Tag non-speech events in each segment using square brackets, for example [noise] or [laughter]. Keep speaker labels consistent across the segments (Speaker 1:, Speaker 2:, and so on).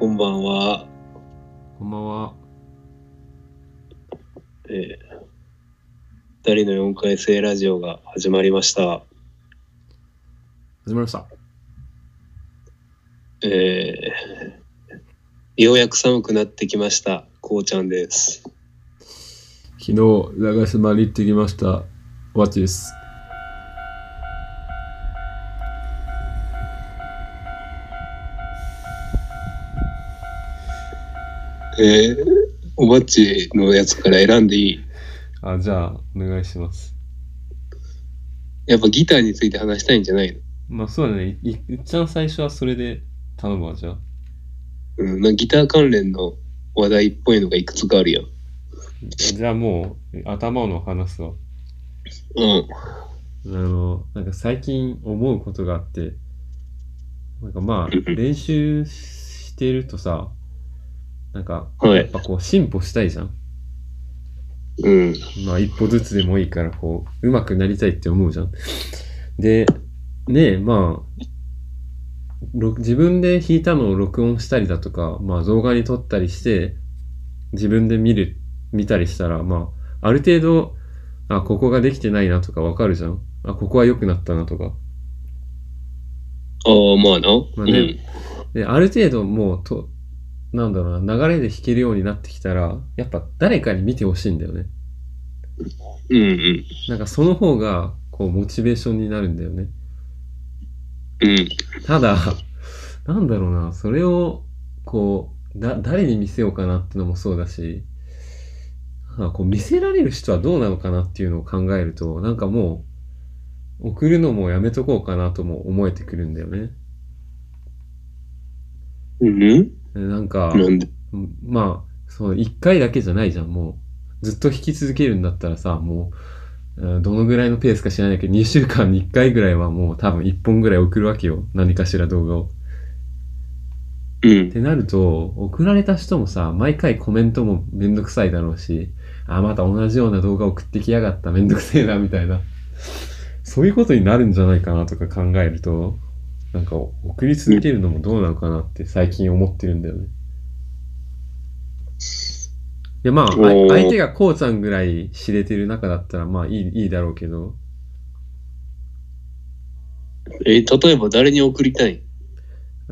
Speaker 1: こんばんは。
Speaker 2: こんばんは。
Speaker 1: えー、二人の4回生ラジオが始まりました。
Speaker 2: 始まりました。
Speaker 1: えー、ようやく寒くなってきました。こうちゃんです。
Speaker 2: 昨日、長島に行ってきました。ワッチです。
Speaker 1: えー、おばっちのやつから選んでいい？
Speaker 2: あ、じゃあ、お願いします。
Speaker 1: やっぱギターについて話したいんじゃないの？
Speaker 2: まあそうだね。いいっちゃん最初はそれで頼むわ、じゃあ。
Speaker 1: うん、なんかギター関連の話題っぽいのがいくつかあるやん。
Speaker 2: じゃあもう、頭の話すわ。
Speaker 1: うん。
Speaker 2: あの、なんか最近思うことがあって、なんかまあ、
Speaker 1: うん
Speaker 2: 練習してるとさ、なんか、
Speaker 1: はい。
Speaker 2: やっぱこう進歩したいじゃん。
Speaker 1: うん。
Speaker 2: まあ一歩ずつでもいいから、こう、上手くなりたいって思うじゃん。で、ねえ、まあ、ろ自分で弾いたのを録音したりだとか、まあ動画に撮ったりして、自分で見る、見たりしたら、まあ、ある程度、あ、ここができてないなとかわかるじゃん。あ、ここは良くなったなとか。
Speaker 1: ああ、まあな。
Speaker 2: まあねで、ある程度もう、と、なんだろうな、流れで弾けるようになってきたら、やっぱ誰かに見てほしいんだよね。
Speaker 1: うん。うんうん。
Speaker 2: なんかその方が、こう、モチベーションになるんだよね。
Speaker 1: うん。
Speaker 2: ただ、なんだろうな、それを、こう、だ、誰に見せようかなってのもそうだし、あこう見せられる人はどうなのかなっていうのを考えると、なんかもう、送るのもやめとこうかなとも思えてくるんだよね。
Speaker 1: うん
Speaker 2: なんか、まあ、そう、一回だけじゃないじゃん、もう。ずっと弾き続けるんだったらさ、もう、うんどのぐらいのペースか知らないけど、2週間に1回ぐらいはもう多分1本ぐらい送るわけよ。何かしら動画を。
Speaker 1: うん
Speaker 2: っ。てなると、送られた人もさ、毎回コメントもめんどくさいだろうし、あ、また同じような動画送ってきやがった、めんどくせえな、みたいな。そういうことになるんじゃないかなとか考えると、なんか送り続けるのもどうなのかなって最近思ってるんだよね。いやまあ、相手がこうちゃんぐらい知れてる中だったらまあいいいいだろうけど、
Speaker 1: えー例えば誰に送りたい？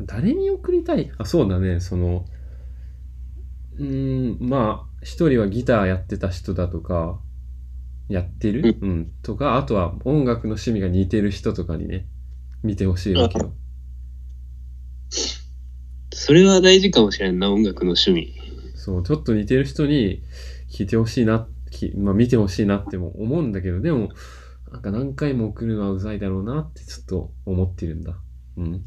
Speaker 2: 誰に送りたい？あ、そうだね、その、うーん、まあ、一人はギターやってた人だとか、やってる？うん、とか、あとは音楽の趣味が似てる人とかにね、見てほしいわけよ。
Speaker 1: それは大事かもしれんな、音楽の趣味。
Speaker 2: そう、ちょっと似てる人に聞いてほしいな、きまあ見てほしいなっても思うんだけど、でも、なんか何回も送るのはうざいだろうなってちょっと思ってるんだ。うん。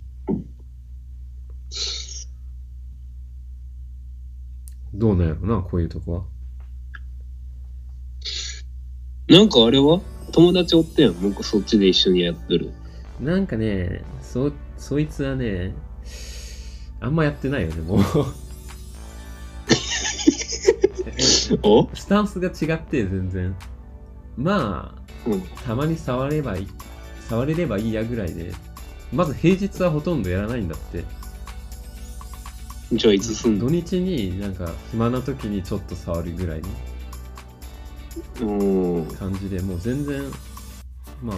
Speaker 2: どうなんやろな、こういうとこは。
Speaker 1: なんかあれは？友達おってんもうそっちで一緒にやってる。
Speaker 2: なんかね、そ、そいつはね、あんまやってないよね、もう。[laughs]
Speaker 1: お？
Speaker 2: スタンスが違って、全然。まあ、
Speaker 1: うん。
Speaker 2: たまに触ればいい、触れればいいやぐらいで、まず平日はほとんどやらないんだって。
Speaker 1: じゃあいつすんの？
Speaker 2: 土日になんか暇な時にちょっと触るぐらいの
Speaker 1: うん。
Speaker 2: 感じで、もう全然、まあ、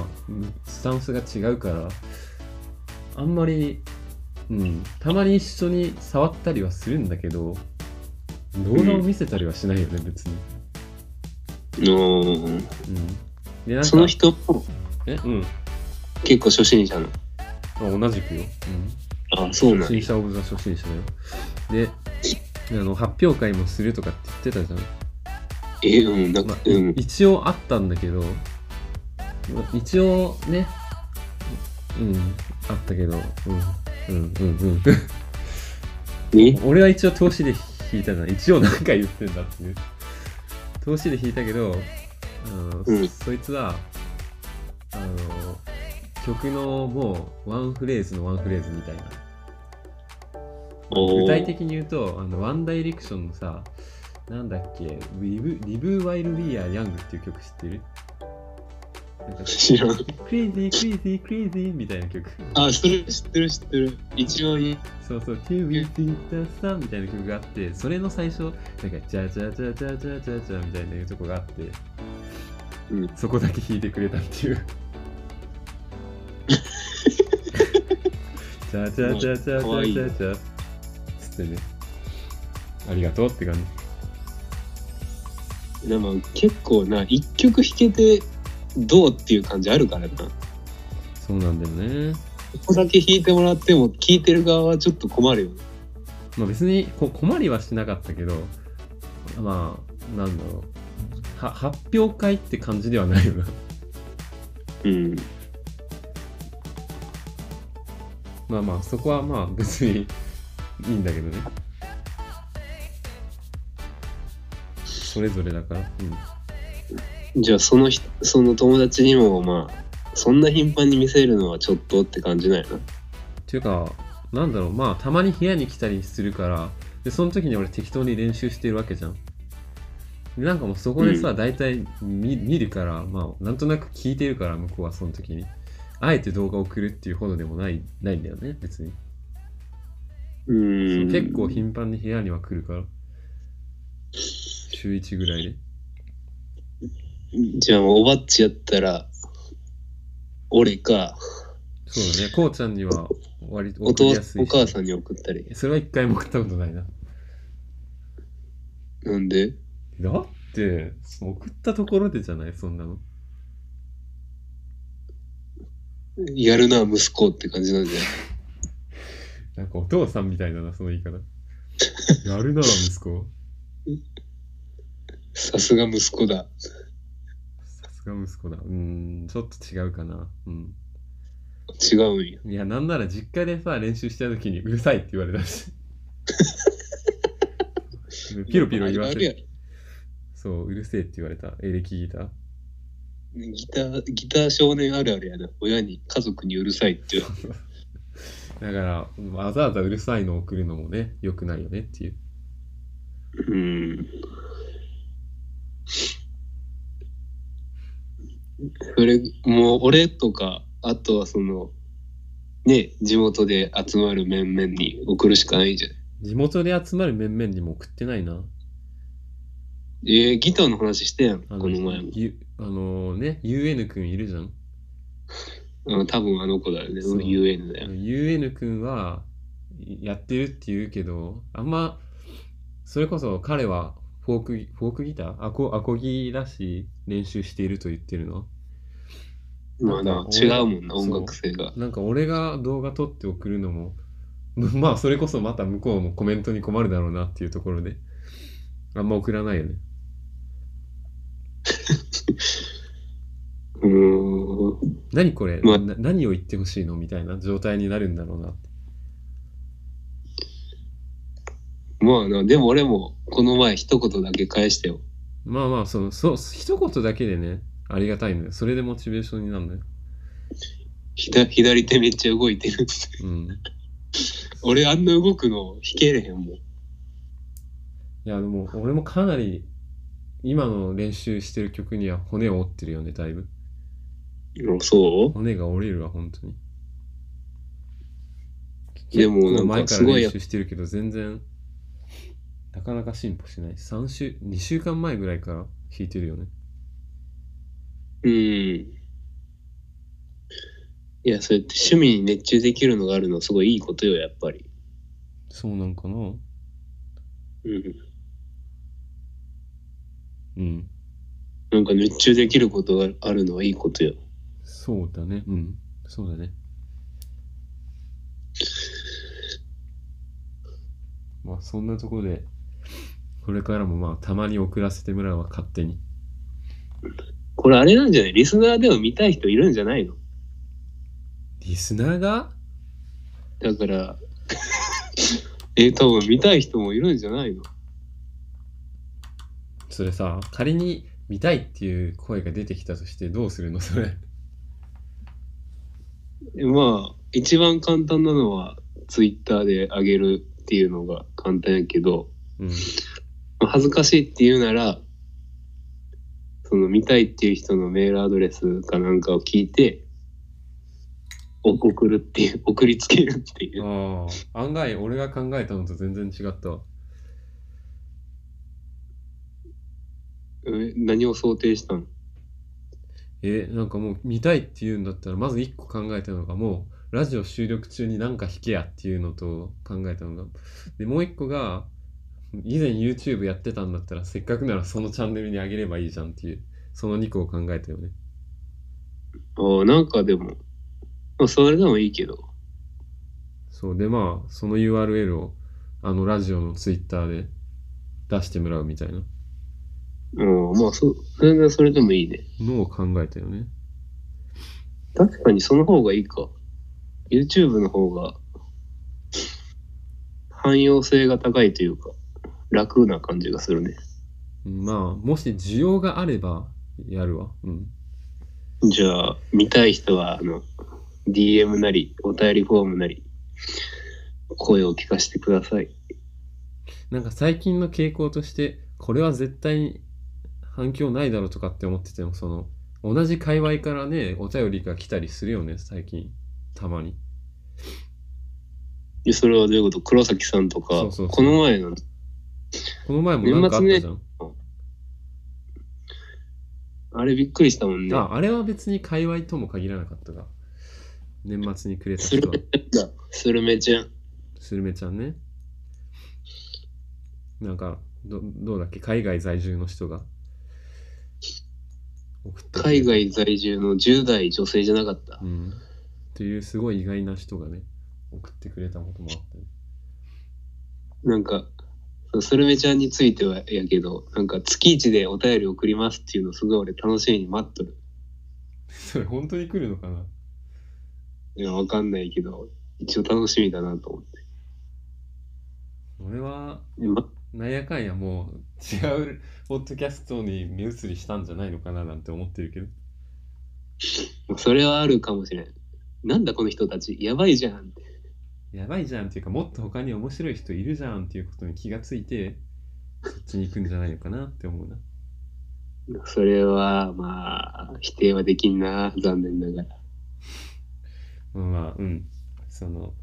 Speaker 2: スタンスが違うから、あんまり、うん、たまに一緒に触ったりはするんだけど、動画を見せたりはしないよね、別に。
Speaker 1: うん。
Speaker 2: うん。で、なんか、
Speaker 1: その人も
Speaker 2: え、うん。
Speaker 1: 結構初心者の。
Speaker 2: まあ、同じくよ。うん。
Speaker 1: あ、そうなんや
Speaker 2: 初心者オブザ初心者だよ。で、あの、発表会もするとかって言ってたじゃん。
Speaker 1: え、うん、なん
Speaker 2: まあ、
Speaker 1: か、うん。
Speaker 2: 一応あったんだけど、まあ一応ね、うん、あったけど、うん、うん、うん、うん。[laughs]
Speaker 1: ね
Speaker 2: 俺は一応投資で弾いたじゃん。一応何回言ってんだっていう。投資で弾いたけど、あの
Speaker 1: うん。
Speaker 2: そいつは、あの、曲のもうワンフレーズのワンフレーズみたいな。具体的に言うと、あの、ワンダイレクションのさ、なんだっけ、 Live, Live While We're Young っていう曲知ってる？
Speaker 1: 知らん。
Speaker 2: crazy, crazy, crazy みたいな曲。
Speaker 1: あ、それ知ってる知ってる。一番いい。
Speaker 2: そうそう、To be the sun みたいな曲があって、それの最初、なんか、ジャジャジャジャジャジャジャみたいなとこがあって、
Speaker 1: うん
Speaker 2: そこだけ弾いてくれたっていう。ジ [laughs] ャジャジャジャジャジャジャつってね。ありがとうって感じ。
Speaker 1: でも結構な、一曲弾けてどうっていう感じあるからな。こ
Speaker 2: そうなんだよね。
Speaker 1: こだけ弾いてもらっても、聴いてる側はちょっと困るよね。
Speaker 2: まあ別にこ困りはしなかったけど、まあ、なんだろう。は発表会って感じではないよな。
Speaker 1: うん。
Speaker 2: まあまあ、そこはまあ別にいいんだけどね。それぞれだから。うん。
Speaker 1: じゃあその人、その友達にもまあ、そんな頻繁に見せるのはちょっとって感じないな。
Speaker 2: っていうか、なんだろう、まあ、たまに部屋に来たりするから、で、その時に俺適当に練習してるわけじゃん。でなんかもうそこでさ、
Speaker 1: うん
Speaker 2: 大体見見るから、まあ、なんとなく聞いてるから、向こうはその時に。あえて動画を送るっていうほどでもない、ないんだよね、別に。
Speaker 1: うーん。
Speaker 2: 結構頻繁に部屋には来るから。週1ぐらいで。
Speaker 1: じゃあもうおばっちやったら、俺か、
Speaker 2: そうだね、こうちゃんには割と送りやすいし
Speaker 1: お母さんに送ったり。
Speaker 2: それは一回も送ったことないな。
Speaker 1: なんで？
Speaker 2: だって、送ったところでじゃない、そんなの。
Speaker 1: やるな、息子って感じなんじゃない？[laughs]
Speaker 2: なんかお父さんみたいだな、その言い方。[laughs] やるな、息子。
Speaker 1: さすが息子だ。
Speaker 2: が息子だ。うーん、ちょっと違うかな。うん。
Speaker 1: 違うんや。
Speaker 2: いや、なんなら実家でさ、練習した時にうるさいって言われたし。[laughs] ピロピロ言わせ
Speaker 1: ある。
Speaker 2: そう、うるせえって言われた。エレキギター？
Speaker 1: ろギター、ギター少年あるあるやな。親に、家族にうるさいって言う。[laughs]
Speaker 2: だから、わざわざうるさいのを送るのもね、良くないよねっていう。
Speaker 1: うん。それ、もう俺とか、あとはその、ね、地元で集まる面々に送るしかないじゃん。
Speaker 2: 地元で集まる面々にも送ってないな。
Speaker 1: えー、ギターの話してやん、
Speaker 2: あ
Speaker 1: この前も。
Speaker 2: ゆあのね、UN くんいるじゃん。
Speaker 1: うん、多分あの子だよね。UN だよ。
Speaker 2: UN くんはやってるって言うけど、あんま、それこそ彼はフォークギ、フォークギター？アコアコギだし練習していると言ってるの？
Speaker 1: まあな違うもんな、音楽性が。
Speaker 2: なんか俺が動画撮って送るのも、[laughs] まあそれこそまた向こうもコメントに困るだろうなっていうところで、あんま送らないよね。[laughs]
Speaker 1: うーん。
Speaker 2: 何これ、
Speaker 1: ま
Speaker 2: 何を言ってほしいのみたいな状態になるんだろうなって。
Speaker 1: まあな、でも俺もこの前一言だけ返したよ。
Speaker 2: まあまあ、その、そう、一言だけでね、ありがたいのよ。それでモチベーションになるのよ。
Speaker 1: 左左手めっちゃ動いてる。
Speaker 2: うん。
Speaker 1: 俺あんな動くの弾けれへんもん。
Speaker 2: いや、でも、俺もかなり、今の練習してる曲には骨を折ってるよね、だいぶ。
Speaker 1: あそう？
Speaker 2: 骨が折れるわ、本当に。
Speaker 1: でもなん
Speaker 2: 前から
Speaker 1: すごいや
Speaker 2: 練習してるけど、全然、なかなか進歩しない。3週、2週間前ぐらいから弾いてるよね。
Speaker 1: うん。いや、そうやって趣味に熱中できるのがあるのはすごいいいことよ、やっぱり。
Speaker 2: そうなんかな
Speaker 1: うん。
Speaker 2: うん。
Speaker 1: なんか熱中できることがあるのはいいことよ。
Speaker 2: そうだね。うん。そうだね。まあ、そんなところで、これからもまあ、たまに送らせてもらうわ、勝手に。
Speaker 1: これあれなんじゃない？リスナーでも見たい人いるんじゃないの？
Speaker 2: リスナーが？
Speaker 1: だから、[laughs] え、多分見たい人もいるんじゃないの？
Speaker 2: それさ、仮に見たいっていう声が出てきたとしてどうするの？それ。
Speaker 1: まあ、一番簡単なのは、ツイッターで上げるっていうのが簡単やけど、
Speaker 2: うん。
Speaker 1: まあ恥ずかしいって言うなら、そその見たいっていう人のメールアドレスかなんかを聞いて、お送るっていう、[laughs] 送りつけるっていう。
Speaker 2: ああ、案外俺が考えたのと全然違ったわ。
Speaker 1: え何を想定したの？
Speaker 2: えなんかもう見たいっていうんだったらまず一個考えたのがもうラジオ収録中になんか弾けやっていうのと考えたのがでもう一個が以前 YouTube やってたんだったらせっかくならそのチャンネルにあげればいいじゃんっていうその2個を考えたよね
Speaker 1: ああ、なんかでも、まあ、それでもいいけど。
Speaker 2: そうでまあその URL をあのラジオの Twitter で出してもらうみたいな
Speaker 1: うん、まあそ、全然それでもいいね。
Speaker 2: のを考えたよね
Speaker 1: 確かにその方がいいか。YouTube の方が、汎用性が高いというか、楽な感じがするね。
Speaker 2: まあもし需要があればやるわ。うん。
Speaker 1: じゃあ、見たい人は、あの、DM なり、お便りフォームなり、声を聞かせてください。
Speaker 2: なんか最近の傾向としてこれは絶対に反響ないだろうとかって思っててもその同じ界隈からねお便りが来たりするよね最近。たまに。
Speaker 1: でそれはどういうこと？黒崎さんとか、
Speaker 2: そうそうそう。
Speaker 1: この前の、
Speaker 2: この前もなんかあったじゃん、
Speaker 1: あれびっくりしたもんね。
Speaker 2: ああれは別に界隈とも限らなかったが年末にくれた
Speaker 1: スル
Speaker 2: 人は
Speaker 1: メちゃんだ。スルメちゃん。
Speaker 2: スルメちゃんねなんかどどうだっけ？海外在住の人が送ってくれた
Speaker 1: 海外在住の10代女性じゃなかった？
Speaker 2: う。ん。っていうすごい意外な人がね、送ってくれたこともあって。
Speaker 1: なんか、スルメちゃんについてはやけど、なんか月一でお便り送りますっていうのすごい俺楽しみに待っとる。
Speaker 2: それ本当に来るのかな？い
Speaker 1: や、わかんないけど、一応楽しみだなと思って。
Speaker 2: 俺は、
Speaker 1: でま
Speaker 2: なんやかんやもう違うポッドキャストに目移りしたんじゃないのかななんて思ってるけど。
Speaker 1: それはあるかもしれん。なんだこの人たち、やばいじゃんって。
Speaker 2: やばいじゃんっていうか、もっと他に面白い人いるじゃんっていうことに気がついて、そっちに行くんじゃないのかなって思うな。
Speaker 1: それは、まあ、否定はできんな、残念ながら。
Speaker 2: まあまあ、うん。その、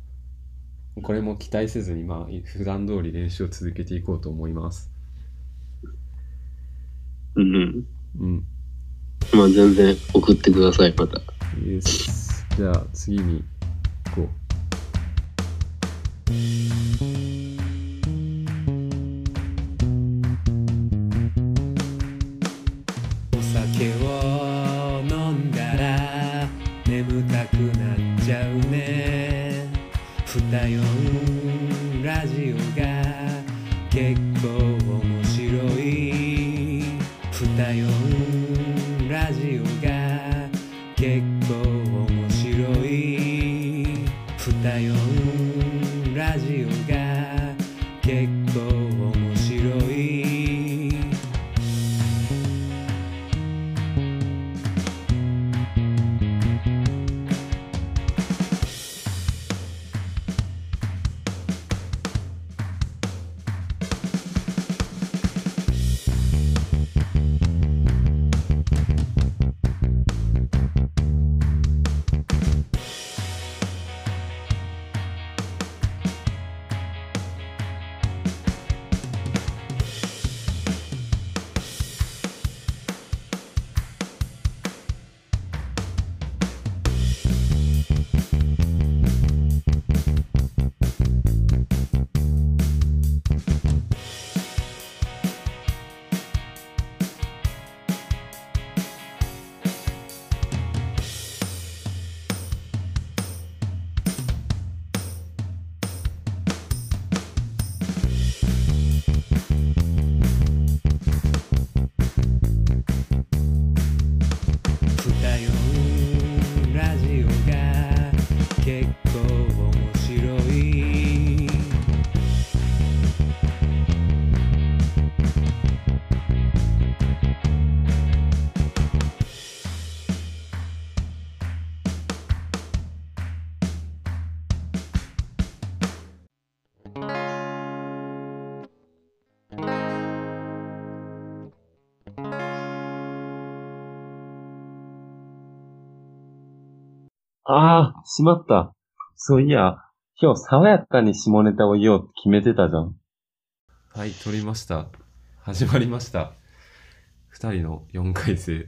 Speaker 2: これも期待せずに、まあ、普段通り練習を続けていこうと思います。
Speaker 1: うんうん。
Speaker 2: うん。
Speaker 1: まあ、全然送ってください、また。
Speaker 2: じゃあ次に
Speaker 3: お酒を飲んだら眠たくなっちゃうね。二四ラジオが結構面白い。二四ラジオが
Speaker 2: ああ、しまった。そういや、今日爽やかに下ネタを言おうって決めてたじゃん。はい、撮りました。始まりました。二人の4回生。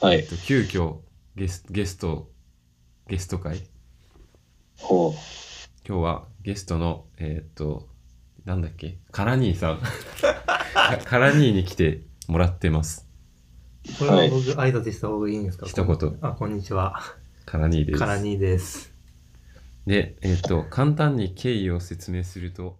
Speaker 1: はい
Speaker 2: えっ。と、急遽ゲスゲスト、ゲスト会？
Speaker 1: ほう。
Speaker 2: 今日はゲストの、えーっと、なんだっけ、カラ兄さん。か [laughs] カラ兄に来てもらってます。
Speaker 4: これは僕、挨拶した方がいいんですか？
Speaker 2: 一言
Speaker 4: あ、こんにちは。
Speaker 2: カラ兄です。
Speaker 4: カラニーです。
Speaker 2: で、えーっと、簡単に経緯を説明すると、